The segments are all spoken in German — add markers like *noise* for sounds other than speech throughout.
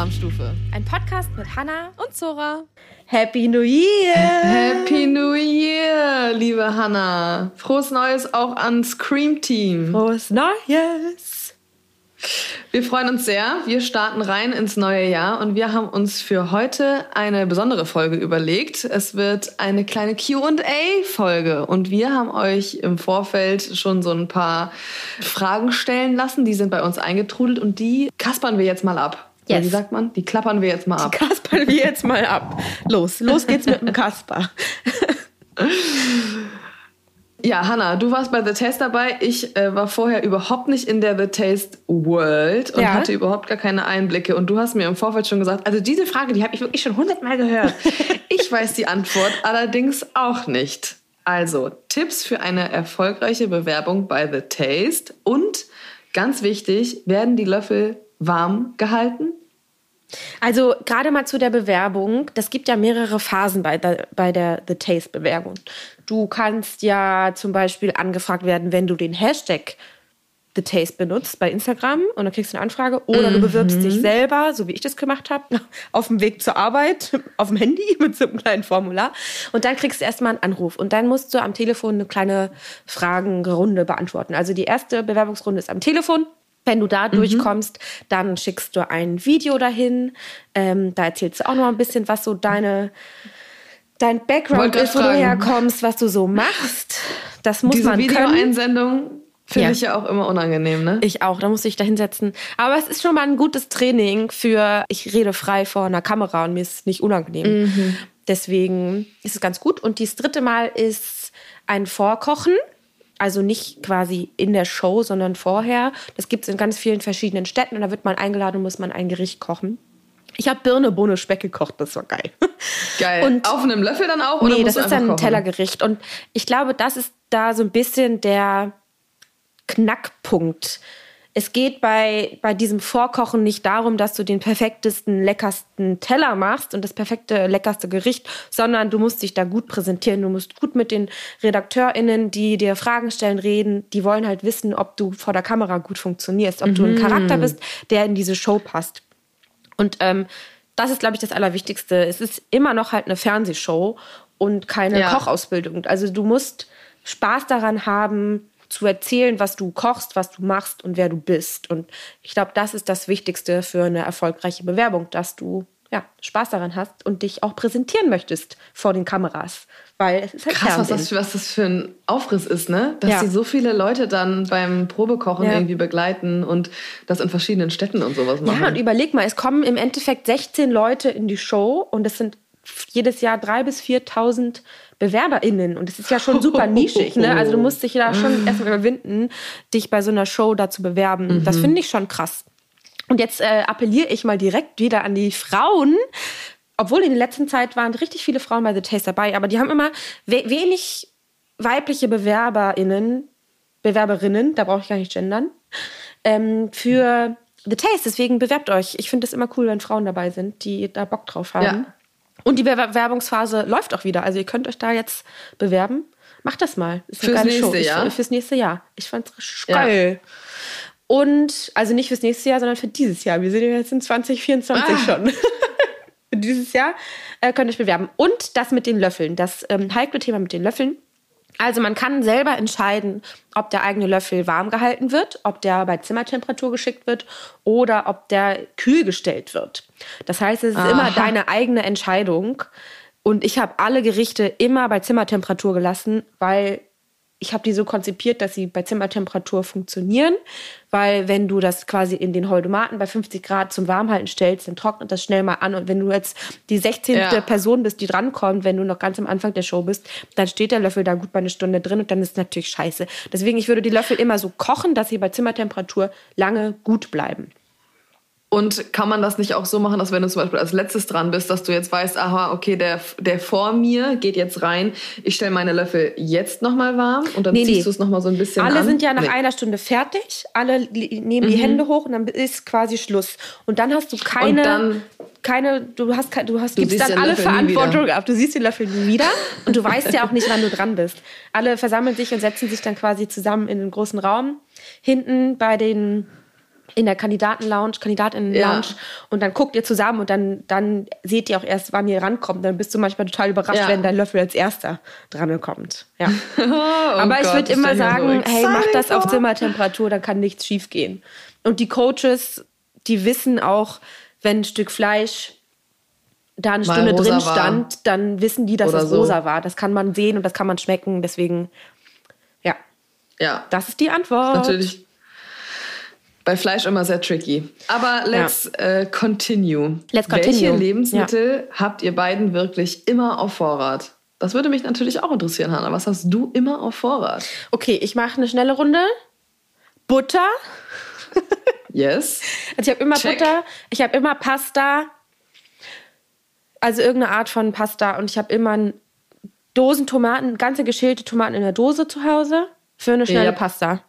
Alarmstufe. Ein Podcast mit Hanna Und Zora. Happy New Year! Happy New Year, liebe Hanna. Frohes Neues auch an Scream Team. Frohes Neues! Wir freuen uns sehr. Wir starten rein ins neue Jahr und wir haben uns für heute eine besondere Folge überlegt. Es wird eine kleine QA-Folge und wir haben euch im Vorfeld schon so ein paar Fragen stellen lassen. Die sind bei uns eingetrudelt und die kaspern wir jetzt mal ab. Yes. Wie sagt man? Die klappern wir jetzt mal ab. Kaspern wir jetzt mal ab. Los, los geht's mit dem Kasper. *laughs* Ja, Hanna, du warst bei The Taste dabei. Ich äh, war vorher überhaupt nicht in der The Taste World und Ja. hatte überhaupt gar keine Einblicke. Und du hast mir im Vorfeld schon gesagt, also diese Frage, die habe ich wirklich schon hundertmal gehört. *laughs* ich weiß die Antwort allerdings auch nicht. Also, Tipps für eine erfolgreiche Bewerbung bei The Taste und ganz wichtig, werden die Löffel warm gehalten? Also gerade mal zu der Bewerbung. Das gibt ja mehrere Phasen bei der, bei der The Taste Bewerbung. Du kannst ja zum Beispiel angefragt werden, wenn du den Hashtag The Taste benutzt bei Instagram und dann kriegst du eine Anfrage. Oder du bewirbst dich selber, so wie ich das gemacht habe, *laughs* auf dem Weg zur Arbeit, *laughs* auf dem Handy *laughs* mit so einem kleinen Formular. Und dann kriegst du erstmal einen Anruf. Und dann musst du am Telefon eine kleine Fragenrunde beantworten. Also die erste Bewerbungsrunde ist am Telefon. Wenn du da durchkommst, dann schickst du ein Video dahin. Ähm, da erzählst du auch noch ein bisschen, was so deine, dein Background ist, wo du herkommst, was du so machst. Das muss Diese man können. Videoeinsendung finde Ja. ich ja auch immer unangenehm, ne? Ich auch, da musste ich da hinsetzen. Aber es ist schon mal ein gutes Training für, ich rede frei vor einer Kamera und mir ist es nicht unangenehm. Deswegen ist es ganz gut. Und das dritte Mal ist ein Vorkochen. Also nicht quasi in der Show, sondern vorher. Das gibt es in ganz vielen verschiedenen Städten und da wird man eingeladen und muss man ein Gericht kochen. Ich habe Birne, Bohne, Speck gekocht, das war geil. Geil. Und- Auf einem Löffel dann auch? Oder nee, das ist dann ein kochen? Tellergericht. Und ich glaube, das ist da so ein bisschen der Knackpunkt. Es geht bei, bei diesem Vorkochen nicht darum, dass du den perfektesten, leckersten Teller machst und das perfekte, leckerste Gericht, sondern du musst dich da gut präsentieren. Du musst gut mit den RedakteurInnen, die dir Fragen stellen, reden. Die wollen halt wissen, ob du vor der Kamera gut funktionierst, ob du ein Charakter bist, der in diese Show passt. Und ähm, das ist, glaube ich, das Allerwichtigste. Es ist immer noch halt eine Fernsehshow und keine Ja. Kochausbildung. Also du musst Spaß daran haben, zu erzählen, was du kochst, was du machst und wer du bist. Und ich glaube, das ist das Wichtigste für eine erfolgreiche Bewerbung, dass du ja, Spaß daran hast und dich auch präsentieren möchtest vor den Kameras. Weil es ist halt Krass, was das, für- was das für ein Aufriss ist, ne? Dass Ja. sie so viele Leute dann beim Probekochen Ja. irgendwie begleiten und das in verschiedenen Städten und sowas machen. Ja, und überleg mal, es kommen im Endeffekt 16 Leute in die Show und es sind jedes Jahr 3.000 bis 4.000 BewerberInnen. Und es ist ja schon super nischig. Ne? Also du *laughs* musst dich da schon erstmal überwinden, dich bei so einer Show da zu bewerben. Das finde ich schon krass. Und jetzt äh, appelliere ich mal direkt wieder an die Frauen. Obwohl in der letzten Zeit waren richtig viele Frauen bei The Taste dabei, aber die haben immer we wenig weibliche BewerberInnen, Bewerberinnen, da brauche ich gar nicht gendern, ähm, für The Taste. Deswegen bewerbt euch. Ich finde es immer cool, wenn Frauen dabei sind, die da Bock drauf haben. Ja. Und die Bewerbungsphase läuft auch wieder. Also ihr könnt euch da jetzt bewerben. Macht das mal. Ist Fürs geile Show. nächste Ich- Jahr? Fürs nächste Jahr. Ich fand's richtig Ja. geil. Und, also nicht fürs nächste Jahr, sondern für dieses Jahr. Wir sind ja jetzt in 2024 Ah. schon. für *laughs* dieses Jahr äh, könnt ihr euch bewerben. Und das mit den Löffeln, das ähm, heikle Thema mit den Löffeln. Also man kann selber entscheiden, ob der eigene Löffel warm gehalten wird, ob der bei Zimmertemperatur geschickt wird oder ob der kühl gestellt wird. Das heißt, es ist immer Aha. deine eigene Entscheidung. Und ich habe alle Gerichte immer bei Zimmertemperatur gelassen, weil ich habe die so konzipiert, dass sie bei Zimmertemperatur funktionieren, weil wenn du das quasi in den Holdomaten bei 50 Grad zum Warmhalten stellst, dann trocknet das schnell mal an und wenn du jetzt die 16. Ja. Person bist, die drankommt, wenn du noch ganz am Anfang der Show bist, dann steht der Löffel da gut bei einer Stunde drin und dann ist es natürlich scheiße. Deswegen, ich würde die Löffel immer so kochen, dass sie bei Zimmertemperatur lange gut bleiben. Und kann man das nicht auch so machen, dass wenn du zum Beispiel als letztes dran bist, dass du jetzt weißt, aha, okay, der, der vor mir geht jetzt rein, ich stelle meine Löffel jetzt nochmal warm und dann Nee, ziehst nee. du es nochmal so ein bisschen Alle an? sind ja nach Nee. einer Stunde fertig, alle nehmen Mhm. die Hände hoch und dann ist quasi Schluss. Und dann hast du keine, dann- keine, du hast, du hast, Du gibst dann alle Löffel Verantwortung ab. Du siehst den Löffel nie wieder und du weißt ja auch nicht, wann du dran bist. Alle versammeln sich und setzen sich dann quasi zusammen in den großen Raum. Hinten bei den in der Kandidatenlounge, Kandidatinnen-Lounge Ja. und dann guckt ihr zusammen und dann, dann seht ihr auch erst, wann ihr rankommt. Dann bist du manchmal total überrascht, Ja. wenn dein Löffel als erster dran kommt. Ja. *laughs* Oh Aber ich Gott, würde das immer ich mir so sagen, hey, mach das auf. Zimmertemperatur, dann kann nichts schief gehen. Und die Coaches, die wissen auch, wenn ein Stück Fleisch da eine Mal Stunde drin war. stand, dann wissen die, dass Oder es so. rosa war. Das kann man sehen und das kann man schmecken. Deswegen, ja, Ja, das ist die Antwort. natürlich. Bei Fleisch immer sehr tricky. Aber let's äh, continue. Let's continue. Welche Lebensmittel habt ihr beiden wirklich immer auf Vorrat? Das würde mich natürlich auch interessieren, Hanna. Was hast du immer auf Vorrat? Okay, ich mache eine schnelle Runde. Butter. Yes. *laughs* Also ich habe immer Check. Butter, ich habe immer Pasta, also irgendeine Art von Pasta und ich habe immer Dosen Tomaten, ganze geschälte Tomaten in der Dose zu Hause für eine schnelle Ja. Pasta.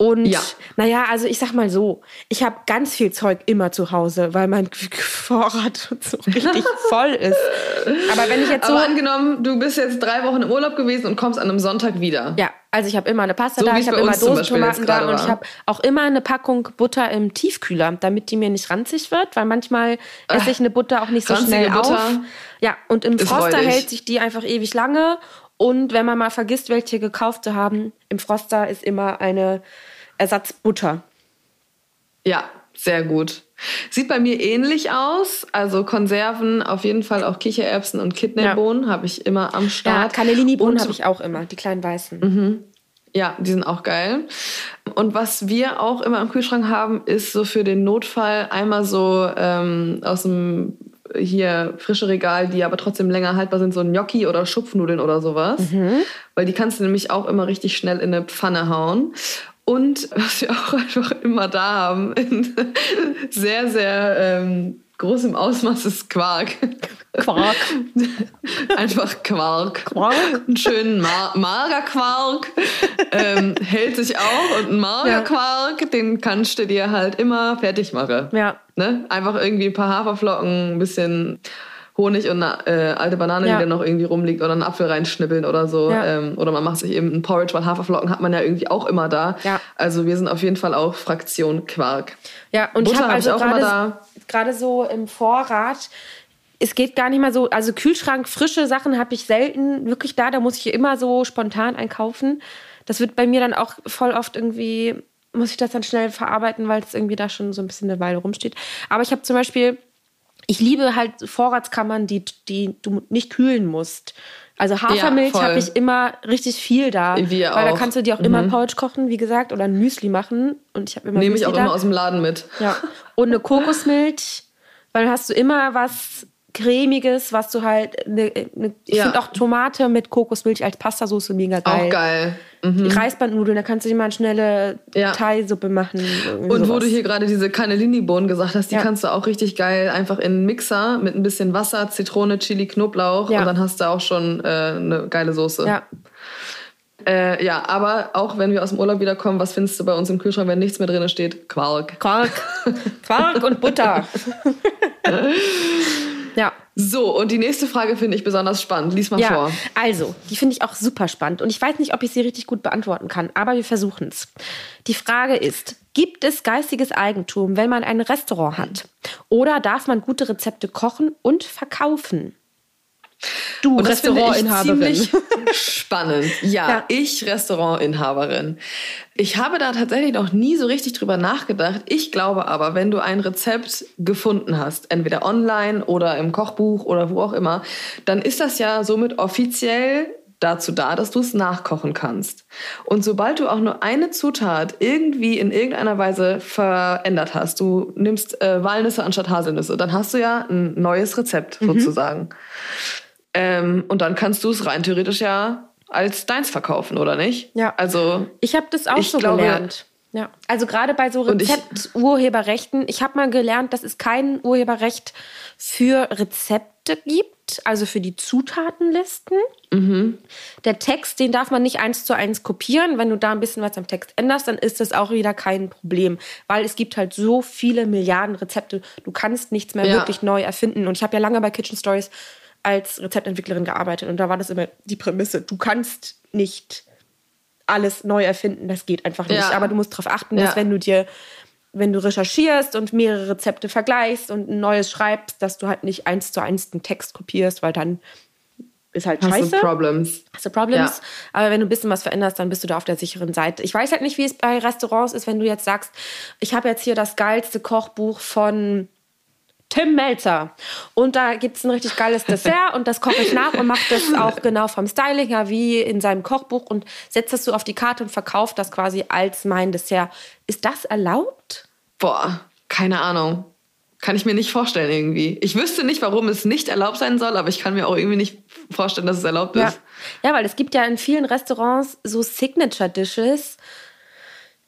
Und Ja. naja, also ich sag mal so, ich habe ganz viel Zeug immer zu Hause, weil mein Vorrat *laughs* so richtig voll ist. Aber wenn ich jetzt so Aber angenommen, du bist jetzt drei Wochen im Urlaub gewesen und kommst an einem Sonntag wieder. Ja, also ich habe immer eine Pasta So da, ich habe immer Dosentomaten da und ich habe auch immer eine Packung Butter im Tiefkühler, damit die mir nicht ranzig wird, weil manchmal esse ich eine Butter auch nicht so schnell auf. Butter Ja, und im Froster hält sich die einfach ewig lange und wenn man mal vergisst, welche gekauft zu haben, im Froster ist immer eine Ersatzbutter. Ja, sehr gut. Sieht bei mir ähnlich aus. Also Konserven, auf jeden Fall auch Kichererbsen und Kidneybohnen habe ich immer am Ja, Start. Cannellini-Bohnen Und- habe ich auch immer, die kleinen weißen. Ja, die sind auch geil. Und was wir auch immer im Kühlschrank haben, ist so für den Notfall einmal so ähm, aus dem hier frische Regal, die aber trotzdem länger haltbar sind, so Gnocchi oder Schupfnudeln oder sowas. Weil die kannst du nämlich auch immer richtig schnell in eine Pfanne hauen. Und was wir auch einfach immer da haben, in sehr, sehr ähm, großem Ausmaß, ist Quark. Quark. Einfach Quark. Quark? Einen schönen Mar Magerquark. ähm, hält sich auch. Und einen Magerquark, den kannst du dir halt immer fertig machen. Ja. Ne? Einfach irgendwie ein paar Haferflocken, ein bisschen Honig und eine äh, alte Banane, Ja. die da noch irgendwie rumliegt, oder einen Apfel reinschnippeln oder so. Ja. Ähm, oder man macht sich eben ein Porridge, weil Haferflocken hat man ja irgendwie auch immer da. Ja. Also wir sind auf jeden Fall auch Fraktion Quark. Ja, und Butter ich habe hab ich also auch immer da. gerade so im Vorrat. Es geht gar nicht mal so, also Kühlschrank, frische Sachen habe ich selten wirklich da. Da muss ich immer so spontan einkaufen. Das wird bei mir dann auch voll oft irgendwie, muss ich das dann schnell verarbeiten, weil es irgendwie da schon so ein bisschen eine Weile rumsteht. Aber ich habe zum Beispiel, ich liebe halt Vorratskammern, die, die du nicht kühlen musst. Also Hafermilch voll. habe ich immer richtig viel da. Wir weil da auch. kannst du dir auch immer Porridge kochen, wie gesagt, oder ein Müsli machen. Und ich habe immer Nehme ich auch da. immer aus dem Laden mit. Ja. Und eine *laughs* Kokosmilch, weil dann hast du immer was cremiges, was du halt. Ne, ne, ich Ja. finde auch Tomate mit Kokosmilch als Pastasoße mega geil. Auch geil. Die Reisbandnudeln, da kannst du dir mal eine schnelle Ja. Thai-Suppe machen. Und wo sowas. du hier gerade diese Cannellini-Bohnen gesagt hast, die Ja. kannst du auch richtig geil einfach in einen Mixer mit ein bisschen Wasser, Zitrone, Chili, Knoblauch Ja. und dann hast du auch schon äh, eine geile Soße. Ja. Äh, ja, aber auch wenn wir aus dem Urlaub wiederkommen, was findest du bei uns im Kühlschrank, wenn nichts mehr drin steht? Quark. Quark. Quark und Butter. *laughs* ja. So, und die nächste Frage finde ich besonders spannend. Lies mal Ja, vor. also, die finde ich auch super spannend. Und ich weiß nicht, ob ich sie richtig gut beantworten kann, aber wir versuchen es. Die Frage ist, gibt es geistiges Eigentum, wenn man ein Restaurant hat? Oder darf man gute Rezepte kochen und verkaufen? Du, Und das finde ich Restaurantinhaberin. spannend. Ja, Ja. ich Restaurantinhaberin. Ich habe da tatsächlich noch nie so richtig drüber nachgedacht. Ich glaube aber, wenn du ein Rezept gefunden hast, entweder online oder im Kochbuch oder wo auch immer, dann ist das ja somit offiziell dazu da, dass du es nachkochen kannst. Und sobald du auch nur eine Zutat irgendwie in irgendeiner Weise verändert hast, du nimmst äh, Walnüsse anstatt Haselnüsse, dann hast du ja ein neues Rezept Mhm. sozusagen. Ähm, und dann kannst du es rein theoretisch ja als deins verkaufen, oder nicht? Ja. Also, Ich habe das auch so glaube- gelernt. Ja. Also gerade bei so Und ich- Rezept-Urheberrechten. Ich habe mal gelernt, dass es kein Urheberrecht für Rezepte gibt, also für die Zutatenlisten. Mhm. Der Text, den darf man nicht eins zu eins kopieren. Wenn du da ein bisschen was am Text änderst, dann ist das auch wieder kein Problem, weil es gibt halt so viele Milliarden Rezepte. Du kannst nichts mehr Ja. wirklich neu erfinden. Und ich habe ja lange bei Kitchen Stories als Rezeptentwicklerin gearbeitet und da war das immer die Prämisse: Du kannst nicht alles neu erfinden. Das geht einfach nicht. Ja. Aber du musst darauf achten, Ja. dass wenn du dir, wenn du recherchierst und mehrere Rezepte vergleichst und ein neues schreibst, dass du halt nicht eins zu eins den Text kopierst, weil dann ist halt Hast scheiße. du Problems? Hast du Problems? Ja. Aber wenn du ein bisschen was veränderst, dann bist du da auf der sicheren Seite. Ich weiß halt nicht, wie es bei Restaurants ist, wenn du jetzt sagst, ich habe jetzt hier das geilste Kochbuch von Tim Melzer. Und da gibt es ein richtig geiles Dessert und das koche ich nach und mache das auch genau vom Styling her wie in seinem Kochbuch und setze das so auf die Karte und verkaufe das quasi als mein Dessert. Ist das erlaubt? Boah, keine Ahnung. Kann ich mir nicht vorstellen irgendwie. Ich wüsste nicht, warum es nicht erlaubt sein soll, aber ich kann mir auch irgendwie nicht vorstellen, dass es erlaubt Ja. ist. ja, weil es gibt ja in vielen Restaurants so Signature-Dishes,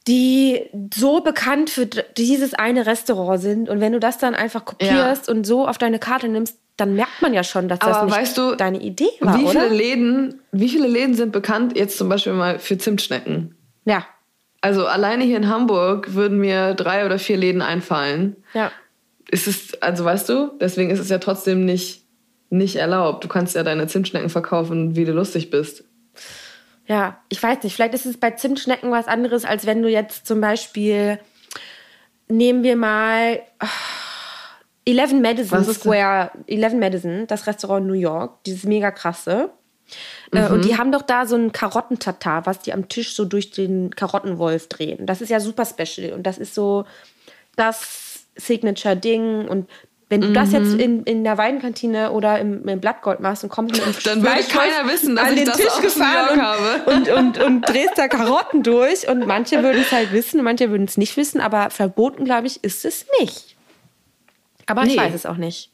die so bekannt für dieses eine Restaurant sind. Und wenn du das dann einfach kopierst und so auf deine Karte nimmst, dann merkt man ja schon, dass das Aber nicht weißt du, deine Idee war, wie viele oder? Läden, wie viele Läden sind bekannt jetzt zum Beispiel mal für Zimtschnecken? Ja, Also alleine hier in Hamburg würden mir drei oder vier Läden einfallen. ja. Ist es, also weißt du, deswegen ist es ja trotzdem nicht, nicht erlaubt. Du kannst ja deine Zimtschnecken verkaufen, wie du lustig bist. Ja, ich weiß nicht. Vielleicht ist es bei Zimtschnecken was anderes, als wenn du jetzt zum Beispiel, nehmen wir mal ah, 11 Madison Was Square, 11 Madison, das Restaurant in New York, dieses mega krasse. Äh, Und die haben doch da so einen Karottentatar, was die am Tisch so durch den Karottenwolf drehen. Das ist ja super special und das ist so das Signature-Ding. Und wenn du das jetzt in, in der Weidenkantine oder im, im Blattgold machst und kommst mit einem *laughs* Dann würde keiner wissen, dass an ich den Tisch gefahren und, und, und, und drehst da Karotten durch. Und manche würden es halt wissen, manche würden es nicht wissen, aber verboten, glaube ich, ist es nicht. Aber ich Nee. weiß es auch nicht.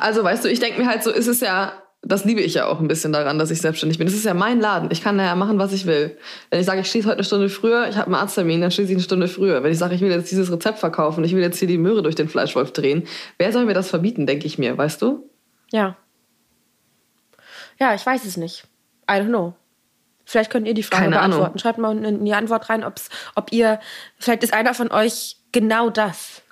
Also weißt du, ich denke mir halt so, ist es ja, das liebe ich ja auch ein bisschen daran, dass ich selbstständig bin. Es ist ja mein Laden. Ich kann da ja machen, was ich will. Wenn ich sage, ich schließe heute eine Stunde früher, ich habe einen Arzttermin, dann schließe ich eine Stunde früher. Wenn ich sage, ich will jetzt dieses Rezept verkaufen, ich will jetzt hier die Möhre durch den Fleischwolf drehen, wer soll mir das verbieten, denke ich mir, weißt du? Ja. Ja, ich weiß es nicht. I don't know. Vielleicht könnt ihr die Frage Keine Ahnung. beantworten. Schreibt mal in die Antwort rein, ob's, ob ihr, vielleicht ist einer von euch genau das.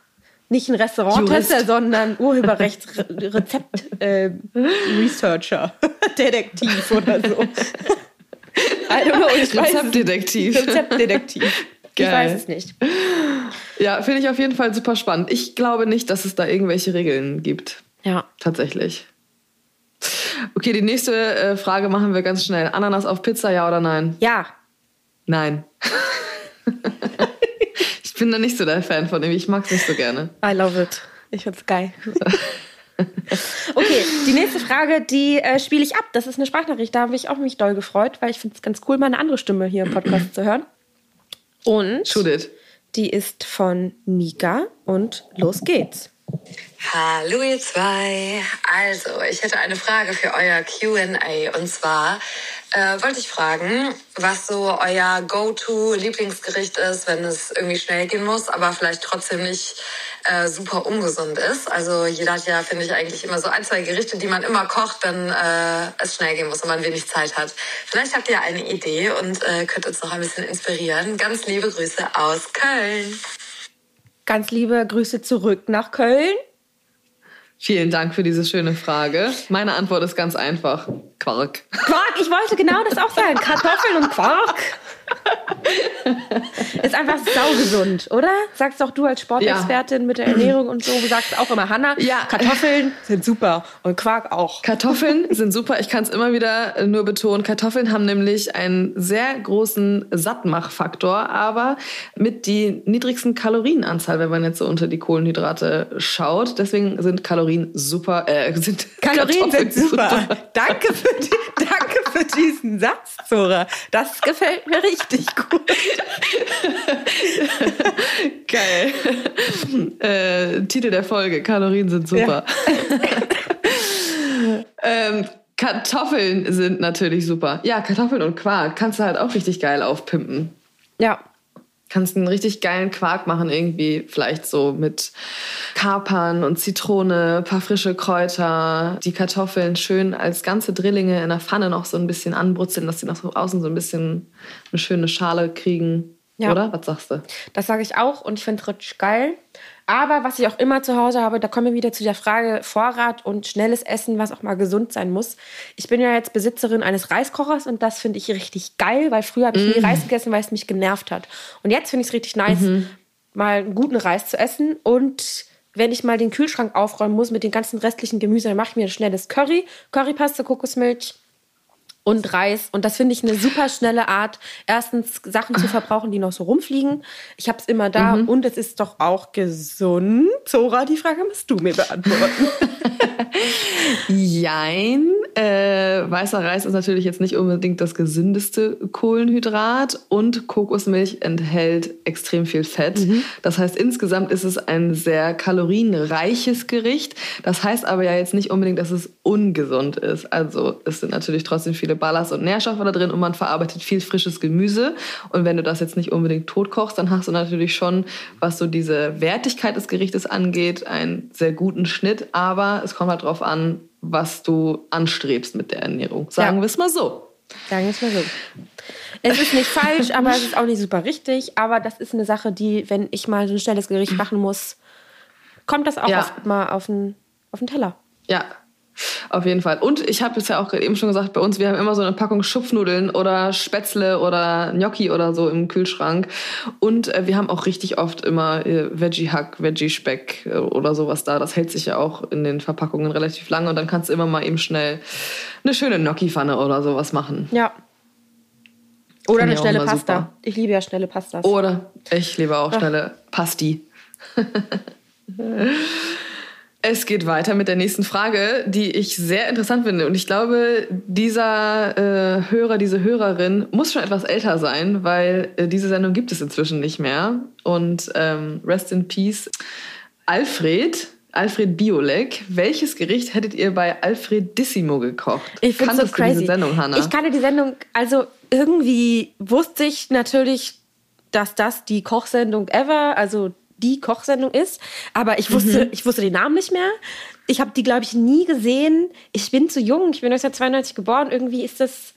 Nicht ein Restauranttester, sondern Urheberrechts-Rezept-Researcher, *laughs* *laughs* Detektiv oder so. Ich Rezeptdetektiv. Rezeptdetektiv. Ich Geil. weiß es nicht. Ja, finde ich auf jeden Fall super spannend. Ich glaube nicht, dass es da irgendwelche Regeln gibt. Ja. Tatsächlich. Okay, die nächste äh, Frage machen wir ganz schnell. Ananas auf Pizza, ja oder nein? Ja. Nein. *laughs* ich bin da nicht so der Fan von irgendwie. Ich mag es nicht so gerne. I love it. Ich find's geil. *laughs* Okay, die nächste Frage, die äh, spiele ich ab. Das ist eine Sprachnachricht. Da habe ich auch mich doll gefreut, weil ich finde es ganz cool, mal eine andere Stimme hier im Podcast zu hören. Und Shoot it. die ist von Mika und los geht's. Hallo ihr zwei. Also, ich hätte eine Frage für euer Q&A und zwar äh, wollte ich fragen, was so euer Go-to-Lieblingsgericht ist, wenn es irgendwie schnell gehen muss, aber vielleicht trotzdem nicht äh, super ungesund ist. Also jeder hat ja, finde ich, eigentlich immer so ein, zwei Gerichte, die man immer kocht, wenn äh, es schnell gehen muss und man wenig Zeit hat. Vielleicht habt ihr eine Idee und äh, könnt uns noch ein bisschen inspirieren. Ganz liebe Grüße aus Köln. Ganz liebe Grüße zurück nach Köln. Vielen Dank für diese schöne Frage. Meine Antwort ist ganz einfach. Quark. Quark, ich wollte genau das auch sagen. Kartoffeln und Quark. Ist einfach saugesund, oder? Sagst doch du als Sportexpertin mit der Ernährung und so, du sagst auch immer, Hanna, Ja. Kartoffeln sind super und Quark auch. Kartoffeln sind super. Ich kann es immer wieder äh, nur betonen. Kartoffeln haben nämlich einen sehr großen Sattmachfaktor, aber mit die niedrigsten Kalorienanzahl, wenn man jetzt so unter die Kohlenhydrate schaut. Deswegen sind Kalorien super. Äh, sind *laughs* Kalorien Kartoffeln sind super. Danke für, die, danke für diesen Satz, Zora. Das gefällt mir richtig gut. *laughs* Geil. äh, Titel der Folge: Kalorien sind super. *laughs* ähm, Kartoffeln sind natürlich super. Ja, Kartoffeln und Quark kannst du halt auch richtig geil aufpimpen. Ja, kannst einen richtig geilen Quark machen, irgendwie vielleicht so mit Kapern und Zitrone, paar frische Kräuter, die Kartoffeln schön als ganze Drillinge in der Pfanne noch so ein bisschen anbrutzeln, dass sie nach außen so ein bisschen eine schöne Schale kriegen. Ja. Oder? Was sagst du? das sage ich auch und ich finde es richtig geil. Aber was ich auch immer zu Hause habe, da kommen wir wieder zu der Frage Vorrat und schnelles Essen, was auch mal gesund sein muss. Ich bin ja jetzt Besitzerin eines Reiskochers und das finde ich richtig geil, weil früher habe ich nie Mm. Reis gegessen, weil es mich genervt hat. Und jetzt finde ich es richtig nice, Mhm. mal einen guten Reis zu essen und wenn ich mal den Kühlschrank aufräumen muss mit den ganzen restlichen Gemüse, dann mache ich mir ein schnelles Curry, Currypaste, Kokosmilch und Reis. Und das finde ich eine super schnelle Art, erstens Sachen zu verbrauchen, die noch so rumfliegen. Ich habe es immer da Mhm. und es ist doch auch gesund. Zora, die Frage musst du mir beantworten. *laughs* Jein. Äh, weißer Reis ist natürlich jetzt nicht unbedingt das gesündeste Kohlenhydrat und Kokosmilch enthält extrem viel Fett. Das heißt, insgesamt ist es ein sehr kalorienreiches Gericht. Das heißt aber ja jetzt nicht unbedingt, dass es ungesund ist. Also es sind natürlich trotzdem viele Ballast- und Nährstoffe da drin und man verarbeitet viel frisches Gemüse. Und wenn du das jetzt nicht unbedingt tot kochst, dann hast du natürlich schon, was so diese Wertigkeit des Gerichtes angeht, einen sehr guten Schnitt. Aber es kommt halt drauf an, was du anstrebst mit der Ernährung. Sagen Ja. wir es mal so. Sagen wir es mal so. Es ist nicht falsch, aber es ist auch nicht super richtig. Aber das ist eine Sache, die, wenn ich mal so ein schnelles Gericht machen muss, kommt das auch Ja. oft mal auf den, auf den Teller. Ja, auf jeden Fall. Und ich habe es ja auch gerade eben schon gesagt, bei uns, wir haben immer so eine Packung Schupfnudeln oder Spätzle oder Gnocchi oder so im Kühlschrank. Und äh, wir haben auch richtig oft immer äh, Veggie-Hack, Veggie-Speck äh, oder sowas da. Das hält sich ja auch in den Verpackungen relativ lange. Und dann kannst du immer mal eben schnell eine schöne Gnocchi-Pfanne oder sowas machen. Ja. Oder eine schnelle Pasta. super. Ich liebe ja schnelle Pastas. Oder ich liebe auch schnelle Pasti. *laughs* Es geht weiter mit der nächsten Frage, die ich sehr interessant finde. Und ich glaube, dieser äh, Hörer, diese Hörerin muss schon etwas älter sein, weil äh, diese Sendung gibt es inzwischen nicht mehr. Und ähm, Rest in Peace. Alfred, Alfred Biolek, welches Gericht hättet ihr bei Alfredissimo gekocht? Ich finde so crazy. diese Sendung, Hannah? Ich kannte die Sendung, also irgendwie wusste ich natürlich, dass das die Kochsendung ever, also die Kochsendung ist, aber ich wusste, ich wusste den Namen nicht mehr. Ich habe die, glaube ich, nie gesehen. Ich bin zu jung, ich bin 1992 geboren. Irgendwie ist das,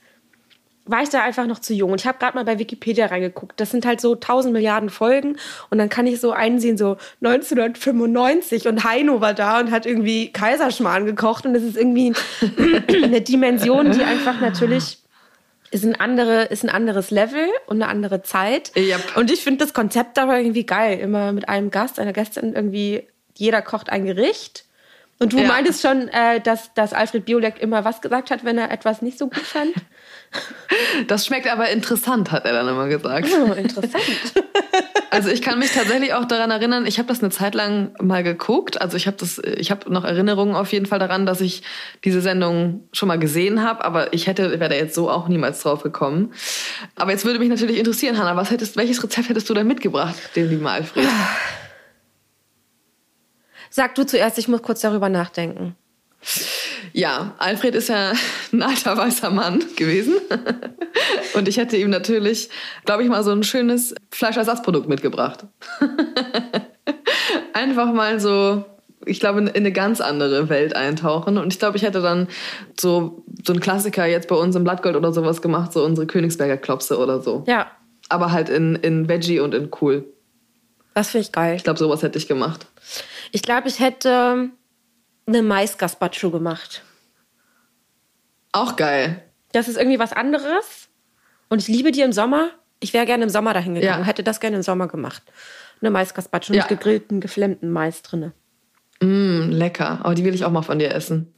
war ich da einfach noch zu jung. Und ich habe gerade mal bei Wikipedia reingeguckt. Das sind halt so 1000 Milliarden Folgen. Und dann kann ich so einsehen, so 1995 und Heino war da und hat irgendwie Kaiserschmarrn gekocht. Und das ist irgendwie *laughs* eine Dimension, die einfach natürlich ist ein, andere, ist ein anderes Level und eine andere Zeit. Yep. Und ich finde das Konzept aber irgendwie geil. Immer mit einem Gast, einer Gästin irgendwie, jeder kocht ein Gericht. Und du Ja. meintest schon, äh, dass, dass Alfred Biolek immer was gesagt hat, wenn er etwas nicht so gut fand. *laughs* Das schmeckt aber interessant, hat er dann immer gesagt. Oh, interessant. *laughs* Also ich kann mich tatsächlich auch daran erinnern, ich habe das eine Zeit lang mal geguckt. Also ich habe das, ich habe noch Erinnerungen auf jeden Fall daran, dass ich diese Sendung schon mal gesehen habe, aber ich hätte, wäre da jetzt so auch niemals drauf gekommen. Aber jetzt würde mich natürlich interessieren, Hanna, was hättest, welches Rezept hättest du denn mitgebracht, den lieben Alfred? Sag du zuerst, ich muss kurz darüber nachdenken. Ja, Alfred ist ja ein alter weißer Mann gewesen. Und ich hätte ihm natürlich, glaube ich, mal so ein schönes Fleischersatzprodukt mitgebracht. Einfach mal so, ich glaube, in eine ganz andere Welt eintauchen. Und ich glaube, ich hätte dann so, so einen Klassiker jetzt bei uns im Blattgold oder sowas gemacht, so unsere Königsberger Klopse oder so. Ja, Aber halt in, in Veggie und in cool. das finde ich geil. Ich glaube, sowas hätte ich gemacht. Ich glaube, ich hätte eine Mais-Gazpacho gemacht. Auch geil. Das ist irgendwie was anderes. Und ich liebe die im Sommer. Ich wäre gerne im Sommer dahin gegangen, Ja. hätte das gerne im Sommer gemacht. Eine Mais-Gazpacho Ja. mit gegrillten, geflammten Mais drinne. Mm, lecker. Aber die will ich auch mal von dir essen.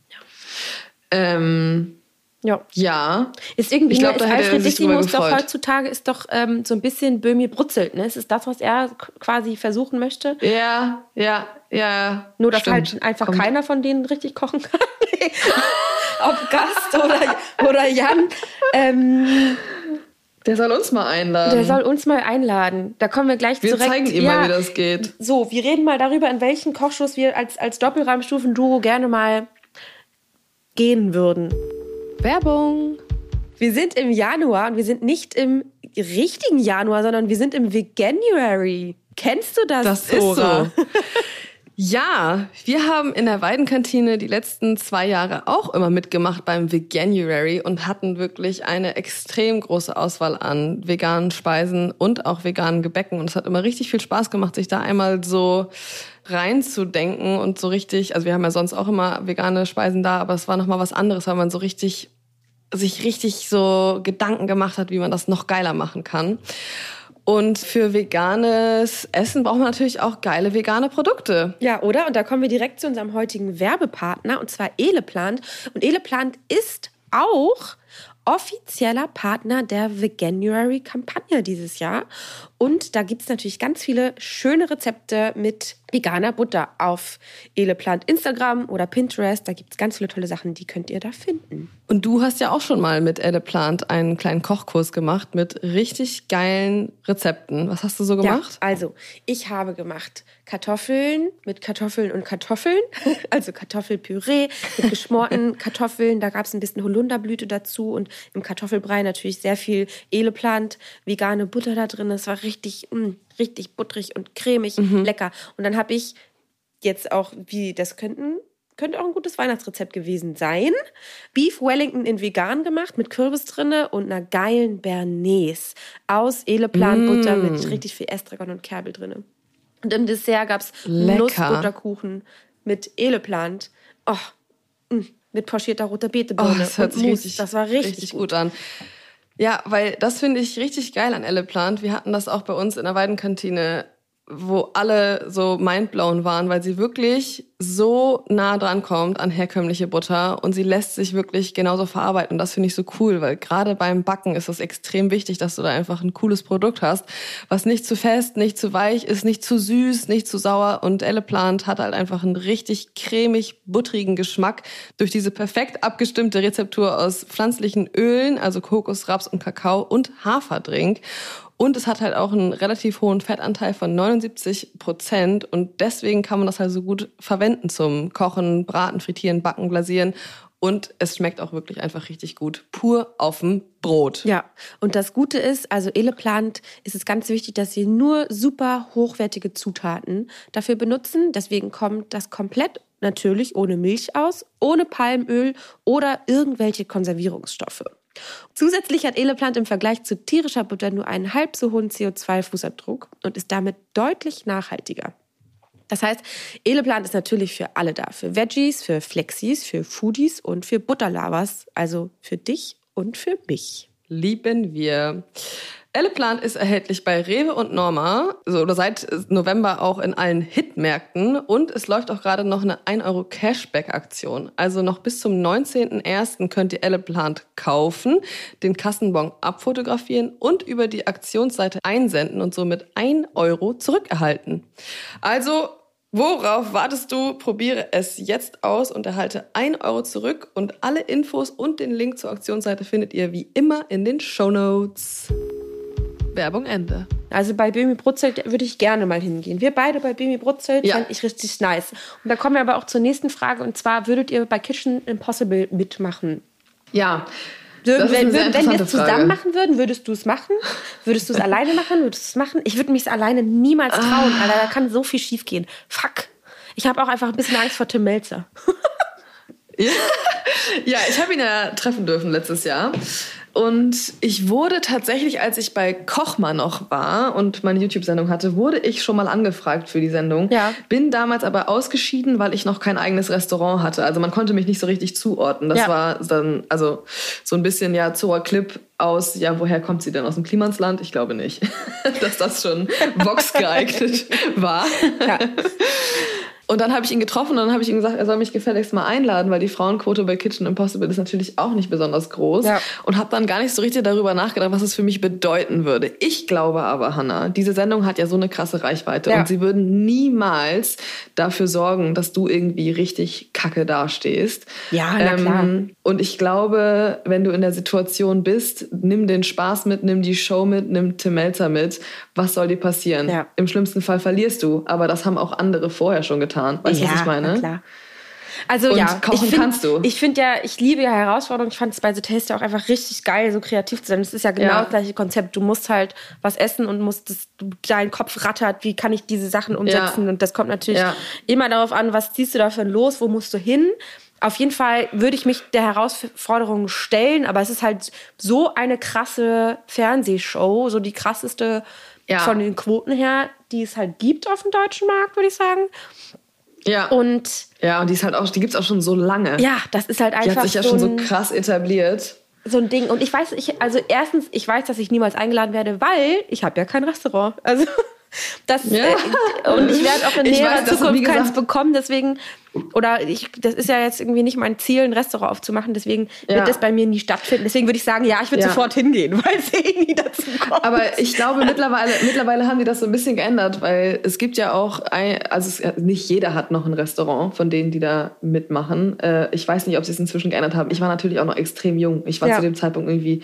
Ähm, Ja. ja. Ist irgendwie, Ich glaub, ne, da ist hätte Alfred Dissimus doch heutzutage ist doch ähm, so ein bisschen Böhmi brutzelt, ne? Es ist das, was er quasi versuchen möchte. Ja, ja, ja. Nur, dass stimmt. halt einfach Kommt- keiner von denen richtig kochen kann. *laughs* Ob Gast oder, oder Jan. Ähm, Der soll uns mal einladen. der soll uns mal einladen. Da kommen wir gleich Wir direkt. zeigen ihm ja, mal, wie das geht. So, wir reden mal darüber, in welchen Kochshows wir als, als Doppelreimstufen-Duo gerne mal gehen würden. Werbung. Wir sind im Januar und wir sind nicht im richtigen Januar, sondern wir sind im Veganuary. Kennst du das, Das ist so. *laughs* Ja, wir haben in der Weidenkantine die letzten zwei Jahre auch immer mitgemacht beim Veganuary und hatten wirklich eine extrem große Auswahl an veganen Speisen und auch veganen Gebäcken. Und es hat immer richtig viel Spaß gemacht, sich da einmal so reinzudenken und so richtig, also wir haben ja sonst auch immer vegane Speisen da, aber es war nochmal was anderes, weil man so richtig, sich richtig so Gedanken gemacht hat, wie man das noch geiler machen kann. Und für veganes Essen braucht man natürlich auch geile vegane Produkte. Ja, oder? Und da kommen wir direkt zu unserem heutigen Werbepartner, und zwar Eleplant. Und Eleplant ist auch offizieller Partner der Veganuary-Kampagne dieses Jahr. Und da gibt es natürlich ganz viele schöne Rezepte mit veganer Butter auf Eleplant Instagram oder Pinterest. Da gibt es ganz viele tolle Sachen, die könnt ihr da finden. Und du hast ja auch schon mal mit Eleplant einen kleinen Kochkurs gemacht mit richtig geilen Rezepten. Was hast du so gemacht? Ja, also, ich habe gemacht Kartoffeln mit Kartoffeln und Kartoffeln. *laughs* Also Kartoffelpüree mit geschmorten *laughs* Kartoffeln. Da gab es ein bisschen Holunderblüte dazu und im Kartoffelbrei natürlich sehr viel Eleplant, vegane Butter da drin. Das war richtig, mh, mm, richtig butterig und cremig, mhm. lecker. Und dann habe ich jetzt auch, wie das könnten, könnte auch ein gutes Weihnachtsrezept gewesen sein. Beef Wellington in vegan gemacht mit Kürbis drinne und einer geilen Bernays aus Eleplan-Butter mm. mit richtig viel Estragon und Kerbel drinne. Und im Dessert gab es Nussbutterkuchen mit Eleplant. Oh, mm, mit pochierter roter Beetebohne. Oh, das hört sich richtig, das war richtig, richtig gut. gut an. Ja, weil das finde ich richtig geil an Eleplant. Wir hatten das auch bei uns in der Weidenkantine wo alle so mindblown waren, weil sie wirklich so nah dran kommt an herkömmliche Butter und sie lässt sich wirklich genauso verarbeiten. Und das finde ich so cool, weil gerade beim Backen ist es extrem wichtig, dass du da einfach ein cooles Produkt hast, was nicht zu fest, nicht zu weich ist, nicht zu süß, nicht zu sauer. Und Elleplant hat halt einfach einen richtig cremig, buttrigen Geschmack durch diese perfekt abgestimmte Rezeptur aus pflanzlichen Ölen, also Kokos, Raps und Kakao und Haferdrink. Und es hat halt auch einen relativ hohen Fettanteil von 79 Prozent. Und deswegen kann man das halt so gut verwenden zum Kochen, Braten, Frittieren, Backen, Glasieren. Und es schmeckt auch wirklich einfach richtig gut. Pur auf dem Brot. Ja, und das Gute ist, also Eleplant ist es ganz wichtig, dass sie nur super hochwertige Zutaten dafür benutzen. Deswegen kommt das komplett natürlich ohne Milch aus, ohne Palmöl oder irgendwelche Konservierungsstoffe. Zusätzlich hat Eleplant im Vergleich zu tierischer Butter nur einen halb so hohen CO2-Fußabdruck und ist damit deutlich nachhaltiger. Das heißt, Eleplant ist natürlich für alle da. Für Veggies, für Flexis, für Foodies und für Butterlavers. Also für dich und für mich. Lieben wir. Elleplant ist erhältlich bei Rewe und Norma, so, oder seit November auch in allen Hitmärkten. Und es läuft auch gerade noch eine 1 Euro Cashback-Aktion. Also noch bis zum 19.01. könnt ihr Elleplant kaufen, den Kassenbon abfotografieren und über die Aktionsseite einsenden und somit 1 Euro zurückerhalten. Also Worauf wartest du? Probiere es jetzt aus und erhalte 1 Euro zurück. Und alle Infos und den Link zur Aktionsseite findet ihr wie immer in den Show Notes. Werbung Ende. Also bei Böhmi Brutzelt würde ich gerne mal hingehen. Wir beide bei Böhmi Brutzelt ja. fand ich richtig nice. Und da kommen wir aber auch zur nächsten Frage und zwar würdet ihr bei Kitchen Impossible mitmachen? Ja. Würden, wenn, würden, wenn wir es zusammen machen würden, würdest du es machen? Würdest du es alleine machen? Würdest du es machen? Ich würde mich alleine niemals trauen, ah. Alter. Da kann so viel schief gehen. Fuck. Ich habe auch einfach ein bisschen Angst vor Tim Melzer. ja. *laughs* ja, ich habe ihn ja treffen dürfen letztes Jahr. Und ich wurde tatsächlich, als ich bei Kochma noch war und meine YouTube-Sendung hatte, wurde ich schon mal angefragt für die Sendung. Ja. Bin damals aber ausgeschieden, weil ich noch kein eigenes Restaurant hatte. Also man konnte mich nicht so richtig zuordnen. Das ja. war dann, also so ein bisschen ja Zoa Clip aus, ja, woher kommt sie denn? Aus dem Klimansland? Ich glaube nicht, *laughs* dass das schon Vox geeignet *laughs* war. Ja. Und dann habe ich ihn getroffen und dann habe ich ihm gesagt, er soll mich gefälligst mal einladen, weil die Frauenquote bei Kitchen Impossible ist natürlich auch nicht besonders groß. Ja. Und habe dann gar nicht so richtig darüber nachgedacht, was es für mich bedeuten würde. Ich glaube aber, Hannah, diese Sendung hat ja so eine krasse Reichweite ja. und sie würden niemals dafür sorgen, dass du irgendwie richtig kacke dastehst. Ja, na ähm, klar. Und ich glaube, wenn du in der Situation bist, nimm den Spaß mit, nimm die Show mit, nimm Tim Melzer mit. Was soll dir passieren? Ja. Im schlimmsten Fall verlierst du, aber das haben auch andere vorher schon getan getan. Weißt du, ja, was ich meine? klar. Also Und ja, kochen ich find, kannst du. Ich finde ja, ich liebe ja Herausforderungen. Ich fand es bei The Taste ja auch einfach richtig geil, so kreativ zu sein. Das ist ja genau Ja. das gleiche Konzept. Du musst halt was essen und musst das, dein Kopf rattert, wie kann ich diese Sachen umsetzen? Und das kommt natürlich Ja. immer darauf an, was ziehst du dafür los, wo musst du hin? Auf jeden Fall würde ich mich der Herausforderung stellen, aber es ist halt so eine krasse Fernsehshow, so die krasseste Ja. von den Quoten her, die es halt gibt auf dem deutschen Markt, würde ich sagen. Ja. Und ja, und die ist halt auch, die gibt's auch schon so lange. ja, das ist halt Die einfach hat sich ja so, schon so krass etabliert. so ein Ding. Und ich weiß, ich, also erstens, ich weiß, dass ich niemals eingeladen werde, weil ich habe ja kein Restaurant. Also *laughs* das Ja. äh, und ich werde auch in näherer Zukunft keins bekommen. Deswegen oder ich, das ist ja jetzt irgendwie nicht mein Ziel, ein Restaurant aufzumachen. Deswegen Ja. wird das bei mir nie stattfinden. Deswegen würde ich sagen, ja, ich würde Ja. sofort hingehen, *laughs* weil es eh nie dazu kommt. Aber ich glaube, mittlerweile, mittlerweile haben die das so ein bisschen geändert, weil es gibt ja auch, ein, also es, nicht jeder hat noch ein Restaurant von denen, die da mitmachen. Äh, ich weiß nicht, ob sie es inzwischen geändert haben. Ich war natürlich auch noch extrem jung. Ich war Ja. zu dem Zeitpunkt irgendwie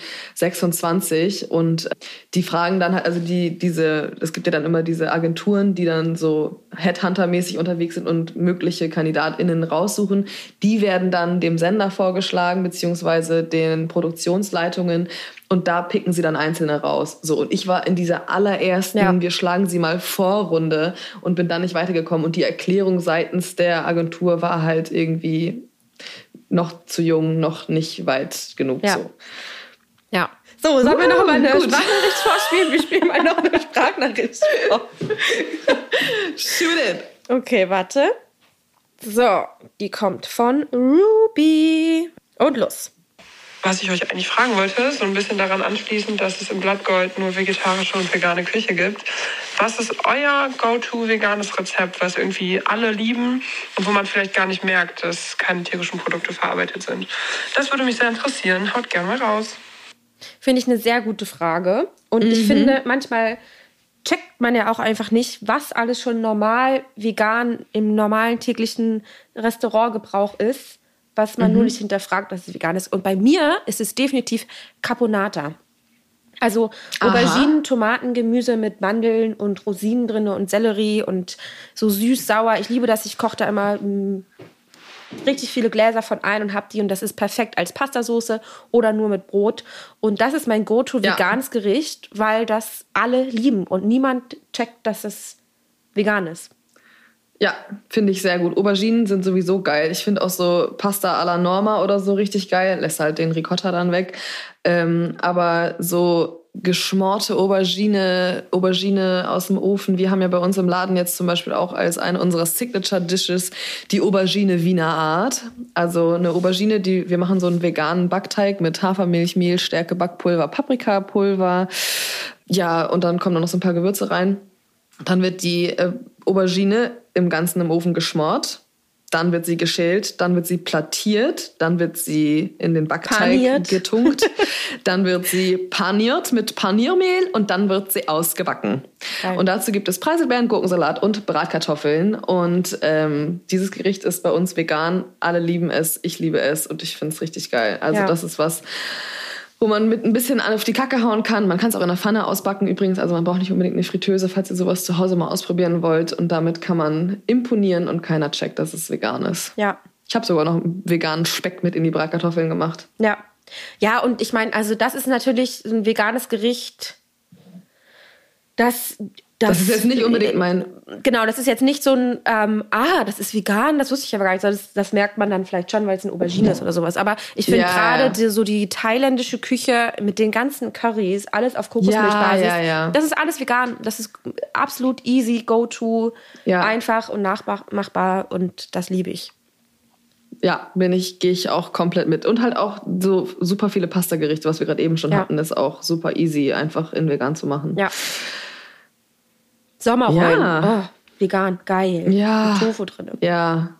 26 und die fragen dann halt, also die, diese, es gibt ja dann immer diese Agenturen, die dann so Headhunter-mäßig unterwegs sind und mögliche KandidatInnen raussuchen. Die werden dann dem Sender vorgeschlagen, beziehungsweise den Produktionsleitungen und da picken sie dann Einzelne raus. So, und ich war in dieser allerersten, Ja. wir schlagen sie mal vor Runde und bin dann nicht weitergekommen. Und die Erklärung seitens der Agentur war halt irgendwie noch zu jung, noch nicht weit genug. Ja. So. ja. So, sollen wir noch mal eine gut. Sprachnachricht vorspielen? Wir spielen mal noch eine *laughs* Sprachnachricht vor. Shoot it! Okay, warte. So, die kommt von Ruby. Und los. Was ich euch eigentlich fragen wollte, so ein bisschen daran anschließend, dass es im Blattgold nur vegetarische und vegane Küche gibt. Was ist euer go-to veganes Rezept, was irgendwie alle lieben und wo man vielleicht gar nicht merkt, dass keine tierischen Produkte verarbeitet sind? Das würde mich sehr interessieren. Haut gerne mal raus. Finde ich eine sehr gute Frage. Und Mhm. ich finde, manchmal checkt man ja auch einfach nicht, was alles schon normal vegan im normalen täglichen Restaurantgebrauch ist, was man Mhm. nur nicht hinterfragt, dass es vegan ist. Und bei mir ist es definitiv Caponata. Also Aha. Auberginen, Tomaten, Gemüse mit Mandeln und Rosinen drin und Sellerie und so süß-sauer. Ich liebe das. Ich koche da immer mm, richtig viele Gläser von ein und hab die und das ist perfekt als Pastasoße oder nur mit Brot. Und das ist mein Go-To Ja. veganes Gericht, weil das alle lieben und niemand checkt, dass es vegan ist. Ja, finde ich sehr gut. Auberginen sind sowieso geil. Ich finde auch so Pasta alla Norma oder so richtig geil. Lässt halt den Ricotta dann weg. Ähm, aber so geschmorte Aubergine, Aubergine aus dem Ofen. Wir haben ja bei uns im Laden jetzt zum Beispiel auch als eine unserer Signature Dishes die Aubergine Wiener Art. Also eine Aubergine, die wir machen so einen veganen Backteig mit Hafermilch, Mehl, Stärke, Backpulver, Paprikapulver. Ja, und dann kommen noch so ein paar Gewürze rein. Dann wird die äh, Aubergine im Ganzen im Ofen geschmort. Dann wird sie geschält, dann wird sie plattiert, dann wird sie in den Backteig Paniert. getunkt, *laughs* dann wird sie paniert mit Paniermehl und dann wird sie ausgebacken. Geil. Und dazu gibt es Preiselbeeren, Gurkensalat und Bratkartoffeln. Und ähm, dieses Gericht ist bei uns vegan. Alle lieben es, ich liebe es und ich finde es richtig geil. Also Ja. das ist was, wo man mit ein bisschen auf die Kacke hauen kann. Man kann es auch in der Pfanne ausbacken übrigens. Also man braucht nicht unbedingt eine Fritteuse, falls ihr sowas zu Hause mal ausprobieren wollt. Und damit kann man imponieren und keiner checkt, dass es vegan ist. Ja. Ich habe sogar noch veganen Speck mit in die Bratkartoffeln gemacht. Ja. Ja, und ich meine, also das ist natürlich ein veganes Gericht, das. Das ist jetzt nicht unbedingt mein... Genau, das ist jetzt nicht so ein, ähm, ah, das ist vegan, das wusste ich aber gar nicht. Das, das merkt man dann vielleicht schon, weil es ein Aubergine ist oder sowas. Aber ich finde Ja, gerade ja. so die thailändische Küche mit den ganzen Currys, alles auf Kokosmilchbasis, Ja, ja, ja. das ist alles vegan. Das ist absolut easy, go to, Ja. einfach und nachmachbar und das liebe ich. Ja, bin ich, gehe ich auch komplett mit. Und halt auch so super viele Pasta-Gerichte, was wir gerade eben schon hatten, ist auch super easy, einfach in vegan zu machen. Ja. Sommerrollen. Ja. Oh, vegan, geil. Ja. Mit Tofu drin. Ja.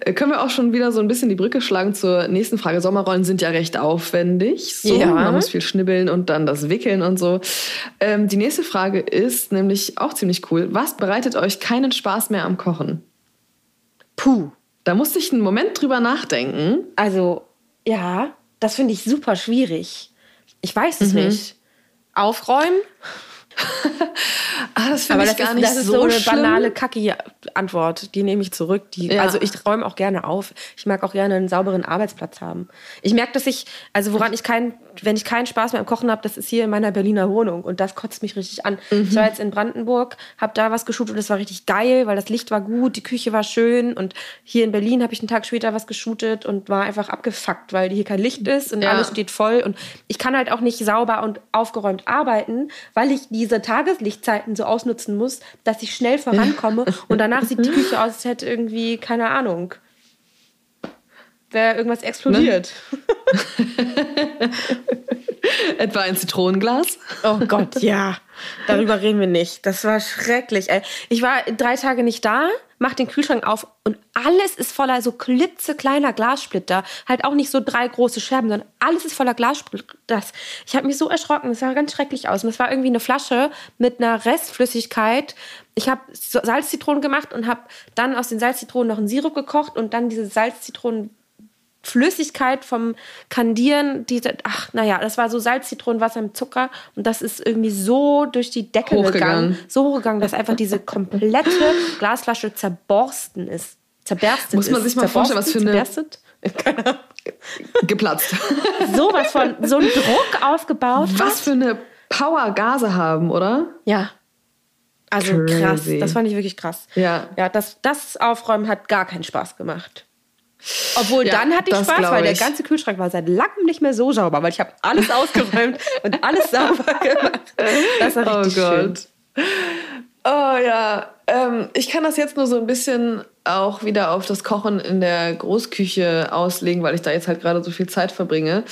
Äh, Können wir auch schon wieder so ein bisschen die Brücke schlagen zur nächsten Frage. Sommerrollen sind ja recht aufwendig. So, Ja. Man muss viel schnibbeln und dann das Wickeln und so. Ähm, die nächste Frage ist nämlich auch ziemlich cool. Was bereitet euch keinen Spaß mehr am Kochen? Puh. Da musste ich einen Moment drüber nachdenken. Also, ja, das finde ich super schwierig. Ich weiß Mhm. es nicht. Aufräumen? *laughs* Ah, das finde ich gar ist, nicht das ist so, so eine schlimm. banale Kacki-Antwort. Die nehme ich zurück. Die, Ja. Also ich räume auch gerne auf. Ich mag auch gerne einen sauberen Arbeitsplatz haben. Ich merke, dass ich, also woran ich keinen, wenn ich keinen Spaß mehr am Kochen habe, das ist hier in meiner Berliner Wohnung und das kotzt mich richtig an. Ich war jetzt in Brandenburg, habe da was geshootet und das war richtig geil, weil das Licht war gut, die Küche war schön und hier in Berlin habe ich einen Tag später was geshootet und war einfach abgefuckt, weil hier kein Licht ist und Ja. alles steht voll und ich kann halt auch nicht sauber und aufgeräumt arbeiten, weil ich diese Tageslichtzeiten so ausnutzen muss, dass ich schnell vorankomme *laughs* und danach sieht die Küche aus, als hätte irgendwie, keine Ahnung, wäre irgendwas explodiert. *laughs* Etwa ein Zitronenglas. Oh Gott, ja. Darüber reden wir nicht. Das war schrecklich. Ich war drei Tage nicht da, mach den Kühlschrank auf und alles ist voller so klitzekleiner Glassplitter. Halt auch nicht so drei große Scherben, sondern alles ist voller Glassplitter. Ich habe mich so erschrocken. Das sah ganz schrecklich aus. Und es war irgendwie eine Flasche mit einer Restflüssigkeit. Ich habe Salzzitronen gemacht und habe dann aus den Salzzitronen noch einen Sirup gekocht und dann diese Salzzitronen Flüssigkeit vom Kandieren, diese, ach, naja, das war so Salz, Zitronenwasser mit Zucker und das ist irgendwie so durch die Decke Hochgegangen. gegangen, so hochgegangen, dass einfach diese komplette *laughs* Glasflasche zerborsten ist. Zerberstet Muss man sich mal vorstellen, was für eine- Zerberstet? Keine *laughs* Ahnung. Geplatzt. *laughs* Sowas von, so ein Druck aufgebaut. Was für eine Power Gase haben, oder? Ja. Also krass, Crazy. das fand ich wirklich krass. Ja. Ja, das, das Aufräumen hat gar keinen Spaß gemacht. Obwohl Ja, dann hatte ich Spaß, weil der ich. ganze Kühlschrank war seit langem nicht mehr so sauber, weil ich habe alles ausgeräumt *laughs* und alles sauber gemacht. Das war Oh richtig schön. Gott. Oh ja, ähm, ich kann das jetzt nur so ein bisschen auch wieder auf das Kochen in der Großküche auslegen, weil ich da jetzt halt gerade so viel Zeit verbringe.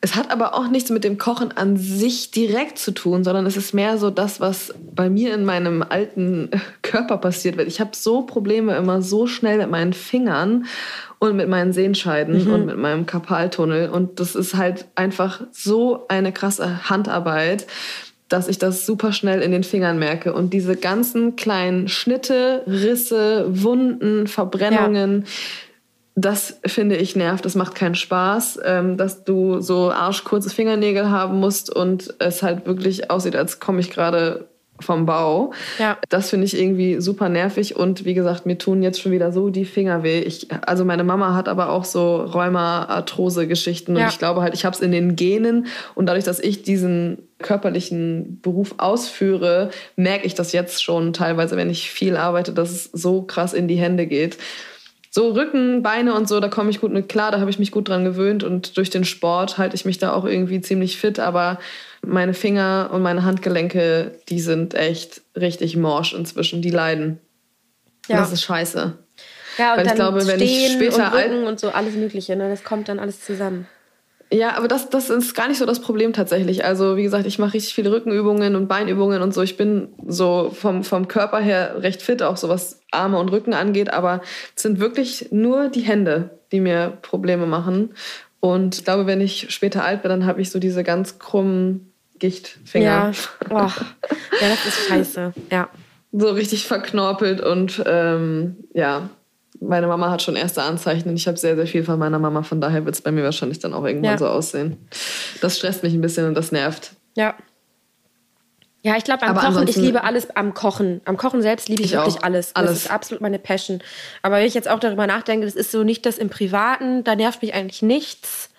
Es hat aber auch nichts mit dem Kochen an sich direkt zu tun, sondern es ist mehr so das, was bei mir in meinem alten *laughs* Körper passiert wird. Ich habe so Probleme immer so schnell mit meinen Fingern und mit meinen Sehenscheiden und mit meinem Karpaltunnel. Und das ist halt einfach so eine krasse Handarbeit dass ich das super schnell in den Fingern merke. Und diese ganzen kleinen Schnitte, Risse, Wunden, Verbrennungen, das finde ich nervt. Das macht keinen Spaß, ähm, dass du so arschkurze Fingernägel haben musst und es halt wirklich aussieht, als komme ich gerade vom Bau. Ja. Das finde ich irgendwie super nervig und wie gesagt, mir tun jetzt schon wieder so die Finger weh. Ich, also meine Mama hat aber auch so Rheuma-Arthrose-Geschichten Ja. und ich glaube halt, ich habe es in den Genen und dadurch, dass ich diesen körperlichen Beruf ausführe, merke ich das jetzt schon teilweise, wenn ich viel arbeite, dass es so krass in die Hände geht. So Rücken, Beine und so, da komme ich gut mit klar, da habe ich mich gut dran gewöhnt und durch den Sport halte ich mich da auch irgendwie ziemlich fit, aber meine Finger und meine Handgelenke, die sind echt richtig morsch inzwischen, die leiden. Ja. Das ist scheiße. Ja, und Weil ich dann glaube, wenn ich später und Rücken und so alles Mögliche, ne? das kommt dann alles zusammen. Ja, aber das, das ist gar nicht so das Problem tatsächlich. Also wie gesagt, ich mache richtig viele Rückenübungen und Beinübungen und so. Ich bin so vom, vom Körper her recht fit, auch so was Arme und Rücken angeht. Aber es sind wirklich nur die Hände, die mir Probleme machen. Und ich glaube, wenn ich später alt bin, dann habe ich so diese ganz krummen Gichtfinger. Ja. Oh. ja, das ist scheiße. Ja. So richtig verknorpelt und ähm, ja, meine Mama hat schon erste Anzeichen und ich habe sehr, sehr viel von meiner Mama. Von daher wird es bei mir wahrscheinlich dann auch irgendwann Ja. so aussehen. Das stresst mich ein bisschen und das nervt. Ja. Ja, ich glaube, am Aber Kochen, ich liebe alles am Kochen. Am Kochen selbst liebe ich, Ich wirklich auch. alles. Alles. Das ist absolut meine Passion. Aber wenn ich jetzt auch darüber nachdenke, das ist so nicht das im Privaten, da nervt mich eigentlich nichts.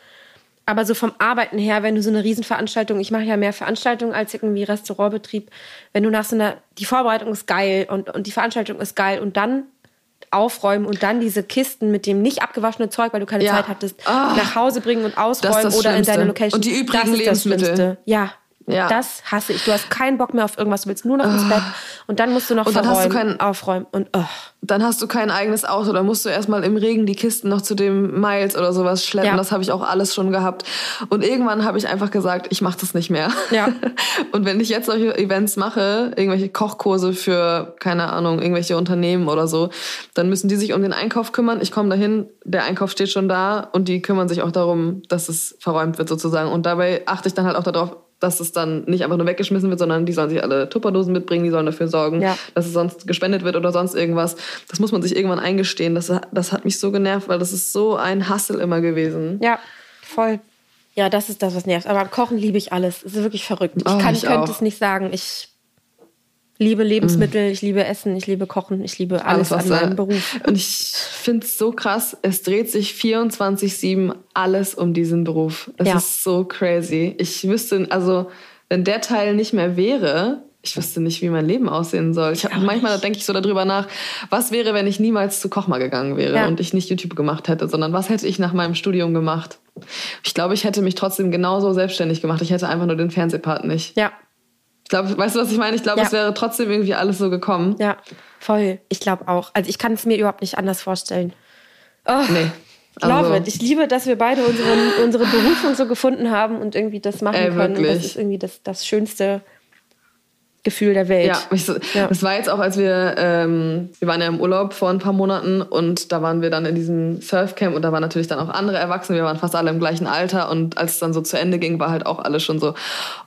Aber so vom Arbeiten her, wenn du so eine Riesenveranstaltung, ich mache ja mehr Veranstaltungen als irgendwie Restaurantbetrieb, wenn du nach so einer, die Vorbereitung ist geil und, und die Veranstaltung ist geil und dann aufräumen und dann diese Kisten mit dem nicht abgewaschenen Zeug, weil du keine Ja. Zeit hattest, Ah. nach Hause bringen und ausräumen oder in Schlimmste. deine Location. Und die übrigen das Lebensmittel. Ja. Ja. Das hasse ich. Du hast keinen Bock mehr auf irgendwas, du willst nur noch ins Bett und dann musst du noch Und dann hast du keinen- aufräumen und oh. Dann hast du kein eigenes Auto, dann musst du erstmal im Regen die Kisten noch zu dem Miles oder sowas schleppen. Ja. Das habe ich auch alles schon gehabt. Und irgendwann habe ich einfach gesagt, ich mache das nicht mehr. Ja. *laughs* Und wenn ich jetzt solche Events mache, irgendwelche Kochkurse für, keine Ahnung, irgendwelche Unternehmen oder so, dann müssen die sich um den Einkauf kümmern. Ich komme dahin, der Einkauf steht schon da und die kümmern sich auch darum, dass es verräumt wird sozusagen. Und dabei achte ich dann halt auch darauf, dass es dann nicht einfach nur weggeschmissen wird, sondern die sollen sich alle Tupperdosen mitbringen, die sollen dafür sorgen, Ja. dass es sonst gespendet wird oder sonst irgendwas. Das muss man sich irgendwann eingestehen. Das, das hat mich so genervt, weil das ist so ein Hassel immer gewesen. Ja, voll. Ja, das ist das, was nervt. Aber am Kochen liebe ich alles. Es ist wirklich verrückt. Ich, Oh, kann, ich könnte auch. es nicht sagen. Ich liebe Lebensmittel, ich liebe Essen, ich liebe Kochen, ich liebe alles, alles an meinem Beruf. Und ich finde es so krass, es dreht sich 24-7 alles um diesen Beruf. Es ja. ist so crazy. Ich wüsste, also wenn der Teil nicht mehr wäre, ich wüsste nicht, wie mein Leben aussehen soll. Ich hab, manchmal denke ich so darüber nach, was wäre, wenn ich niemals zu Kochma gegangen wäre ja. und ich nicht YouTube gemacht hätte, sondern was hätte ich nach meinem Studium gemacht? Ich glaube, ich hätte mich trotzdem genauso selbstständig gemacht. Ich hätte einfach nur den Fernsehpart nicht. Ja. Ich glaube, weißt du, was ich meine? Ich glaube, ja. es wäre trotzdem irgendwie alles so gekommen. Ja, voll. Ich glaube auch. Also ich kann es mir überhaupt nicht anders vorstellen. Oh. Nee. Also, Love it. Ich liebe, dass wir beide unseren, unsere Berufung so gefunden haben und irgendwie das machen ey, können. Wirklich. Das ist irgendwie das, das Schönste, Gefühl der Welt. Ja, ich, ja. das war jetzt auch, als wir, ähm, wir waren ja im Urlaub vor ein paar Monaten und da waren wir dann in diesem Surfcamp und da waren natürlich dann auch andere Erwachsene, wir waren fast alle im gleichen Alter und als es dann so zu Ende ging, war halt auch alles schon so,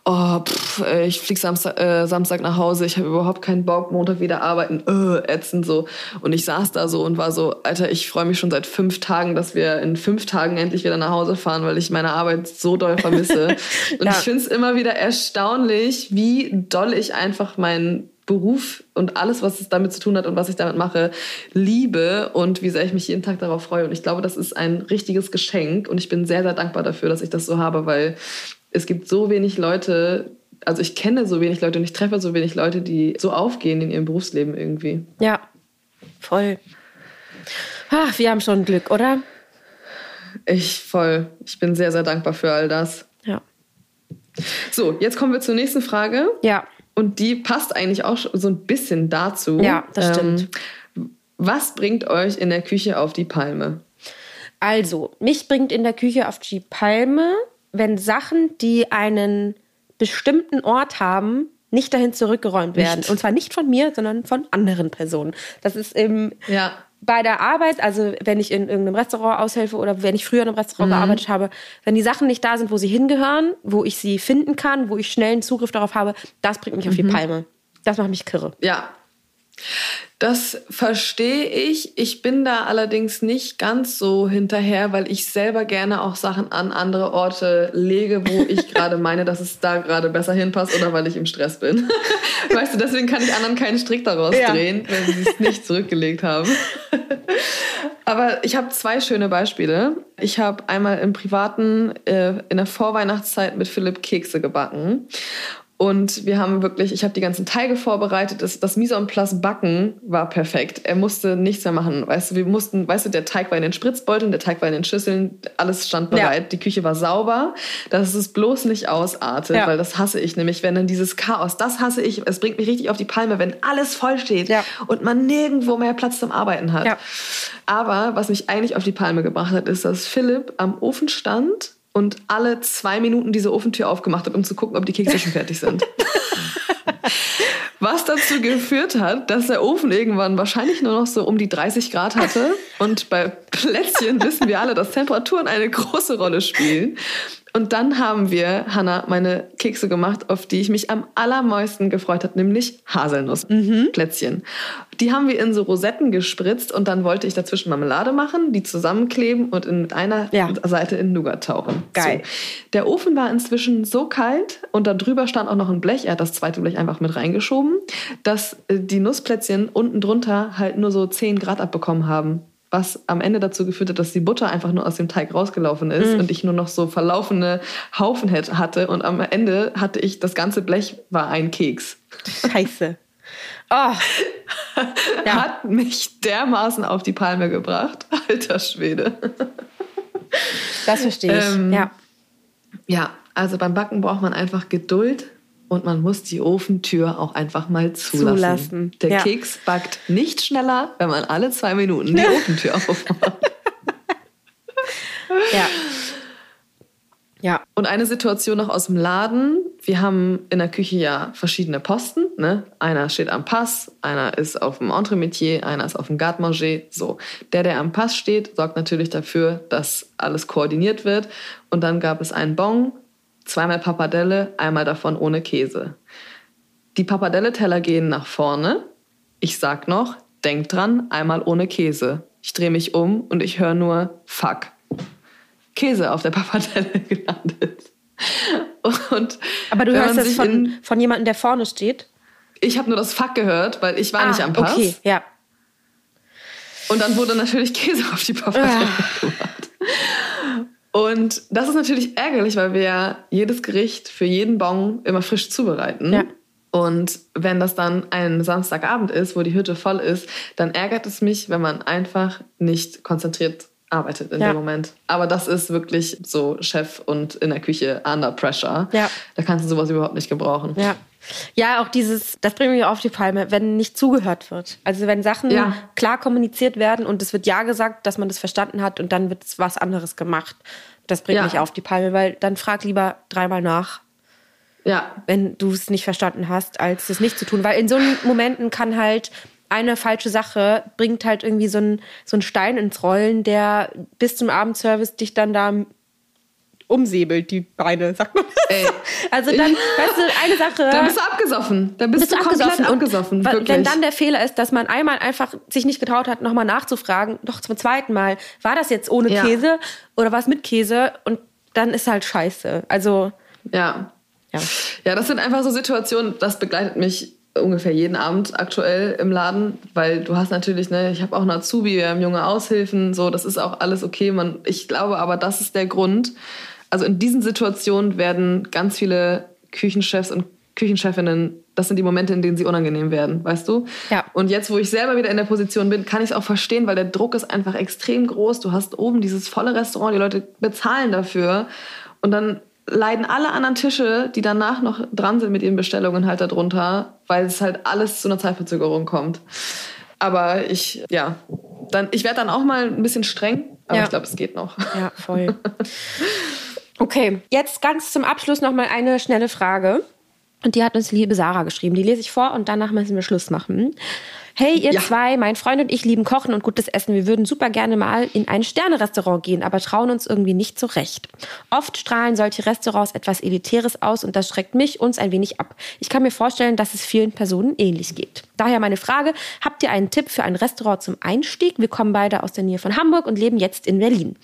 oh, pff, ich flieg Samstag, äh, Samstag nach Hause, ich habe überhaupt keinen Bock, Montag wieder arbeiten, äh, ätzend so. Und ich saß da so und war so, Alter, ich freue mich schon seit fünf Tagen, dass wir in fünf Tagen endlich wieder nach Hause fahren, weil ich meine Arbeit so doll vermisse. *laughs* und ja. ich finde es immer wieder erstaunlich, wie doll ich einfach einfach meinen Beruf und alles, was es damit zu tun hat und was ich damit mache, liebe und wie sehr ich mich jeden Tag darauf freue. Und ich glaube, das ist ein richtiges Geschenk und ich bin sehr, sehr dankbar dafür, dass ich das so habe, weil es gibt so wenig Leute, also ich kenne so wenig Leute und ich treffe so wenig Leute, die so aufgehen in ihrem Berufsleben irgendwie. Ja, voll. Ach, wir haben schon Glück, oder? Ich voll. Ich bin sehr, sehr dankbar für all das. Ja. So, jetzt kommen wir zur nächsten Frage. Ja. Und die passt eigentlich auch so ein bisschen dazu. Ja, das stimmt. Ähm, was bringt euch in der Küche auf die Palme? Also, mich bringt in der Küche auf die Palme, wenn Sachen, die einen bestimmten Ort haben, nicht dahin zurückgeräumt werden. Nicht. Und zwar nicht von mir, sondern von anderen Personen. Das ist im ja bei der Arbeit, also wenn ich in irgendeinem Restaurant aushelfe oder wenn ich früher in einem Restaurant mhm. gearbeitet habe, wenn die Sachen nicht da sind, wo sie hingehören, wo ich sie finden kann, wo ich schnell einen Zugriff darauf habe, das bringt mich mhm. auf die mhm. Palme. Das macht mich kirre. Ja, das verstehe ich. Ich bin da allerdings nicht ganz so hinterher, weil ich selber gerne auch Sachen an andere Orte lege, wo ich *laughs* gerade meine, dass es da gerade besser hinpasst oder weil ich im Stress bin. *laughs* weißt du, deswegen kann ich anderen keinen Strick daraus ja. drehen, wenn sie es nicht zurückgelegt haben. *laughs* Aber ich habe zwei schöne Beispiele. Ich habe einmal im Privaten äh, in der Vorweihnachtszeit mit Philipp Kekse gebacken. Und wir haben wirklich, ich habe die ganzen Teige vorbereitet. Das, das Mise en place Backen war perfekt. Er musste nichts mehr machen. Weißt du, wir mussten, weißt du, der Teig war in den Spritzbeuteln, der Teig war in den Schüsseln, alles stand bereit. Ja. Die Küche war sauber, dass es bloß nicht ausartet, ja. weil das hasse ich nämlich, wenn dann dieses Chaos, das hasse ich. Es bringt mich richtig auf die Palme, wenn alles voll steht ja. und man nirgendwo mehr Platz zum Arbeiten hat. Aber was mich eigentlich auf die Palme gebracht hat, ist, dass Philipp am Ofen stand und alle zwei Minuten diese Ofentür aufgemacht hat, um zu gucken, ob die Kekse schon fertig sind. *laughs* Was dazu geführt hat, dass der Ofen irgendwann wahrscheinlich nur noch so um die 30 Grad hatte. Und bei Plätzchen wissen wir alle, dass Temperaturen eine große Rolle spielen. Und dann haben wir, Hanna, meine Kekse gemacht, auf die ich mich am allermeisten gefreut habe, nämlich Haselnussplätzchen. Mhm. Die haben wir in so Rosetten gespritzt und dann wollte ich dazwischen Marmelade machen, die zusammenkleben und in, mit einer ja. Seite in Nougat tauchen. Geil. So. Der Ofen war inzwischen so kalt und da drüber stand auch noch ein Blech. Er hat das zweite Blech einfach mit reingeschoben, dass äh, die Nussplätzchen unten drunter halt nur so 10 Grad abbekommen haben was am Ende dazu geführt hat, dass die Butter einfach nur aus dem Teig rausgelaufen ist mm. und ich nur noch so verlaufene Haufen hatte und am Ende hatte ich das ganze Blech war ein Keks. Scheiße. Oh. *laughs* ja. Hat mich dermaßen auf die Palme gebracht. *laughs* Alter Schwede. Das verstehe ich. Ähm, ja. Ja, also beim Backen braucht man einfach Geduld und man muss die Ofentür auch einfach mal zulassen. zulassen. Der ja. Keks backt nicht schneller, wenn man alle zwei Minuten die *laughs* Ofentür aufmacht. ja. Ja. Und eine Situation noch aus dem Laden. Wir haben in der Küche ja verschiedene Posten. Ne? Einer steht am Pass, einer ist auf dem Entremetier, einer ist auf dem Garde-Manger. So. Der, der am Pass steht, sorgt natürlich dafür, dass alles koordiniert wird. Und dann gab es einen Bon, zweimal Pappardelle, einmal davon ohne Käse. Die Pappardelle-Teller gehen nach vorne. Ich sag noch, denk dran, einmal ohne Käse. Ich drehe mich um und ich höre nur Fuck. Käse auf der *laughs* Pappardelle gelandet. Und Aber du hörst das von, von jemandem, der vorne steht? Ich habe nur das Fuck gehört, weil ich war ah, nicht am Pass. Okay, ja. Und dann wurde natürlich Käse auf die Paprika ah. Und das ist natürlich ärgerlich, weil wir ja jedes Gericht für jeden Bon immer frisch zubereiten. Ja. Und wenn das dann ein Samstagabend ist, wo die Hütte voll ist, dann ärgert es mich, wenn man einfach nicht konzentriert arbeitet in ja. dem Moment. Aber das ist wirklich so Chef und in der Küche under pressure. Ja. Da kannst du sowas überhaupt nicht gebrauchen. Ja. Ja, auch dieses, das bringt mich auf die Palme, wenn nicht zugehört wird. Also wenn Sachen ja. klar kommuniziert werden und es wird ja gesagt, dass man das verstanden hat und dann wird was anderes gemacht. Das bringt ja. mich auf die Palme, weil dann frag lieber dreimal nach. Ja. Wenn du es nicht verstanden hast, als es nicht zu tun. Weil in so Momenten kann halt eine falsche Sache bringt halt irgendwie so einen so Stein ins Rollen, der bis zum Abendservice dich dann da umsäbelt, die Beine, sagt man. Ey. *laughs* Also dann, *laughs* weißt du, eine Sache. Dann bist du abgesoffen. Dann bist, bist du abgesoffen. abgesoffen und wenn dann der Fehler ist, dass man einmal einfach sich nicht getraut hat, nochmal nachzufragen, doch zum zweiten Mal, war das jetzt ohne ja. Käse oder war es mit Käse? Und dann ist halt scheiße. Also. Ja. Ja. ja, das sind einfach so Situationen, das begleitet mich ungefähr jeden Abend aktuell im Laden, weil du hast natürlich, ne, ich habe auch einen Azubi, wir haben junge Aushilfen, so, das ist auch alles okay. Man, ich glaube aber, das ist der Grund. Also in diesen Situationen werden ganz viele Küchenchefs und Küchenchefinnen, das sind die Momente, in denen sie unangenehm werden, weißt du? Ja. Und jetzt, wo ich selber wieder in der Position bin, kann ich es auch verstehen, weil der Druck ist einfach extrem groß. Du hast oben dieses volle Restaurant, die Leute bezahlen dafür und dann leiden alle anderen Tische, die danach noch dran sind mit ihren Bestellungen, halt darunter, weil es halt alles zu einer Zeitverzögerung kommt. Aber ich, ja, dann, ich werde dann auch mal ein bisschen streng, aber ja. ich glaube, es geht noch. Ja, voll. *laughs* Okay, jetzt ganz zum Abschluss noch mal eine schnelle Frage. Und die hat uns liebe Sarah geschrieben. Die lese ich vor und danach müssen wir Schluss machen. Hey, ihr ja. zwei, mein Freund und ich lieben Kochen und gutes Essen. Wir würden super gerne mal in ein Sternerestaurant gehen, aber trauen uns irgendwie nicht zurecht. Oft strahlen solche Restaurants etwas Elitäres aus und das schreckt mich uns ein wenig ab. Ich kann mir vorstellen, dass es vielen Personen ähnlich geht. Daher meine Frage, habt ihr einen Tipp für ein Restaurant zum Einstieg? Wir kommen beide aus der Nähe von Hamburg und leben jetzt in Berlin.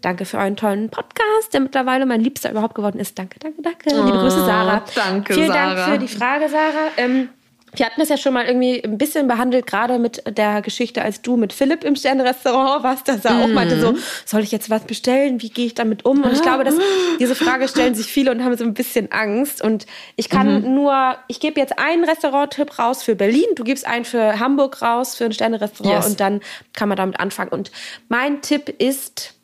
Danke für euren tollen Podcast, der mittlerweile mein Liebster überhaupt geworden ist. Danke, danke, danke. Oh, Liebe Grüße, Sarah. Danke, Vielen Sarah. Dank für die Frage, Sarah. Ähm, wir hatten das ja schon mal irgendwie ein bisschen behandelt, gerade mit der Geschichte, als du mit Philipp im Sternrestaurant warst, dass er mhm. auch meinte so, soll ich jetzt was bestellen? Wie gehe ich damit um? Und ich glaube, dass diese Frage stellen sich viele und haben so ein bisschen Angst. Und ich kann mhm. nur, ich gebe jetzt einen Restaurant-Tipp raus für Berlin, du gibst einen für Hamburg raus, für ein Sternrestaurant yes. und dann kann man damit anfangen. Und mein Tipp ist,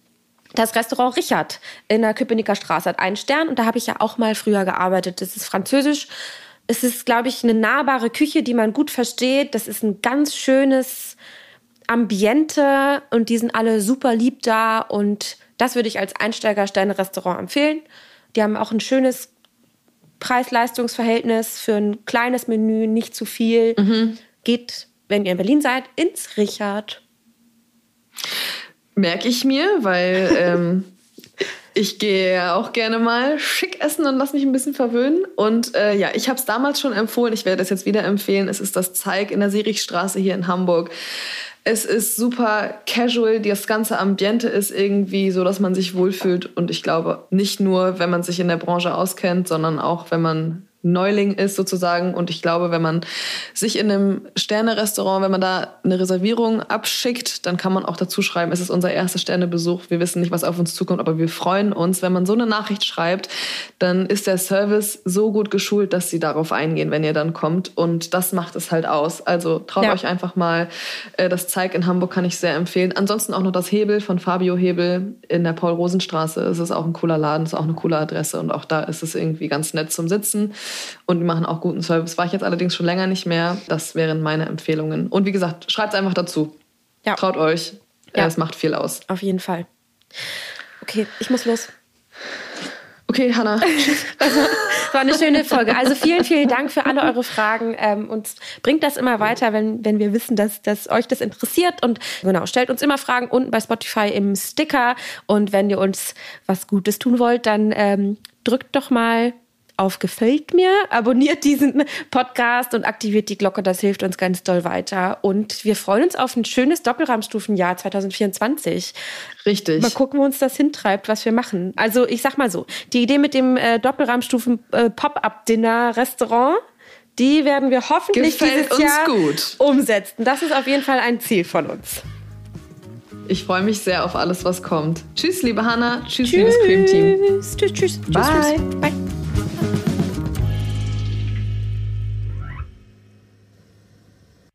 das Restaurant Richard in der Köpenicker Straße hat einen Stern und da habe ich ja auch mal früher gearbeitet. Das ist französisch es ist, glaube ich, eine nahbare Küche, die man gut versteht. Das ist ein ganz schönes Ambiente und die sind alle super lieb da und das würde ich als Einsteiger-Sterne-Restaurant empfehlen. Die haben auch ein schönes Preis-Leistungs-Verhältnis für ein kleines Menü, nicht zu viel. Mhm. Geht, wenn ihr in Berlin seid, ins Richard. Merke ich mir, weil ähm, *laughs* ich gehe auch gerne mal schick essen und lass mich ein bisschen verwöhnen. Und äh, ja, ich habe es damals schon empfohlen. Ich werde es jetzt wieder empfehlen. Es ist das Zeig in der Sirichstraße hier in Hamburg. Es ist super casual. Das ganze Ambiente ist irgendwie so, dass man sich wohlfühlt. Und ich glaube, nicht nur, wenn man sich in der Branche auskennt, sondern auch, wenn man Neuling ist sozusagen. Und ich glaube, wenn man sich in einem Sterne-Restaurant, wenn man da eine Reservierung abschickt, dann kann man auch dazu schreiben, es ist unser erster Sternebesuch. Wir wissen nicht, was auf uns zukommt, aber wir freuen uns. Wenn man so eine Nachricht schreibt, dann ist der Service so gut geschult, dass sie darauf eingehen, wenn ihr dann kommt. Und das macht es halt aus. Also traut ja. euch einfach mal. Äh, das Zeig in Hamburg kann ich sehr empfehlen. Ansonsten auch noch das Hebel von Fabio Hebel in der Paul-Rosen-Straße. Es ist auch ein cooler Laden, es ist auch eine coole Adresse und auch da ist es irgendwie ganz nett zum Sitzen und die machen auch guten Service. War ich jetzt allerdings schon länger nicht mehr. Das wären meine Empfehlungen. Und wie gesagt, schreibt es einfach dazu. Ja. Traut euch. Ja. Es macht viel aus. Auf jeden Fall. Okay, ich muss los. Okay, Hanna. *laughs* das war eine schöne Folge. Also vielen, vielen Dank für alle eure Fragen. Ähm, uns bringt das immer weiter, wenn, wenn wir wissen, dass, dass euch das interessiert. Und genau, stellt uns immer Fragen unten bei Spotify im Sticker. Und wenn ihr uns was Gutes tun wollt, dann ähm, drückt doch mal auf Gefällt mir, abonniert diesen Podcast und aktiviert die Glocke. Das hilft uns ganz doll weiter. Und wir freuen uns auf ein schönes Doppelrahmstufenjahr 2024. Richtig. Mal gucken, wo uns das hintreibt, was wir machen. Also ich sag mal so, die Idee mit dem äh, Doppelrahmstufen äh, Die werden wir hoffentlich Gefällt dieses uns Jahr gut. umsetzen. Das ist auf jeden Fall ein Ziel von uns. Ich freue mich sehr auf alles, was kommt. Tschüss, liebe Hanna. Tschüss, liebes Cream Team. Tschüss, tschüss, tschüss, Bye. tschüss. Bye.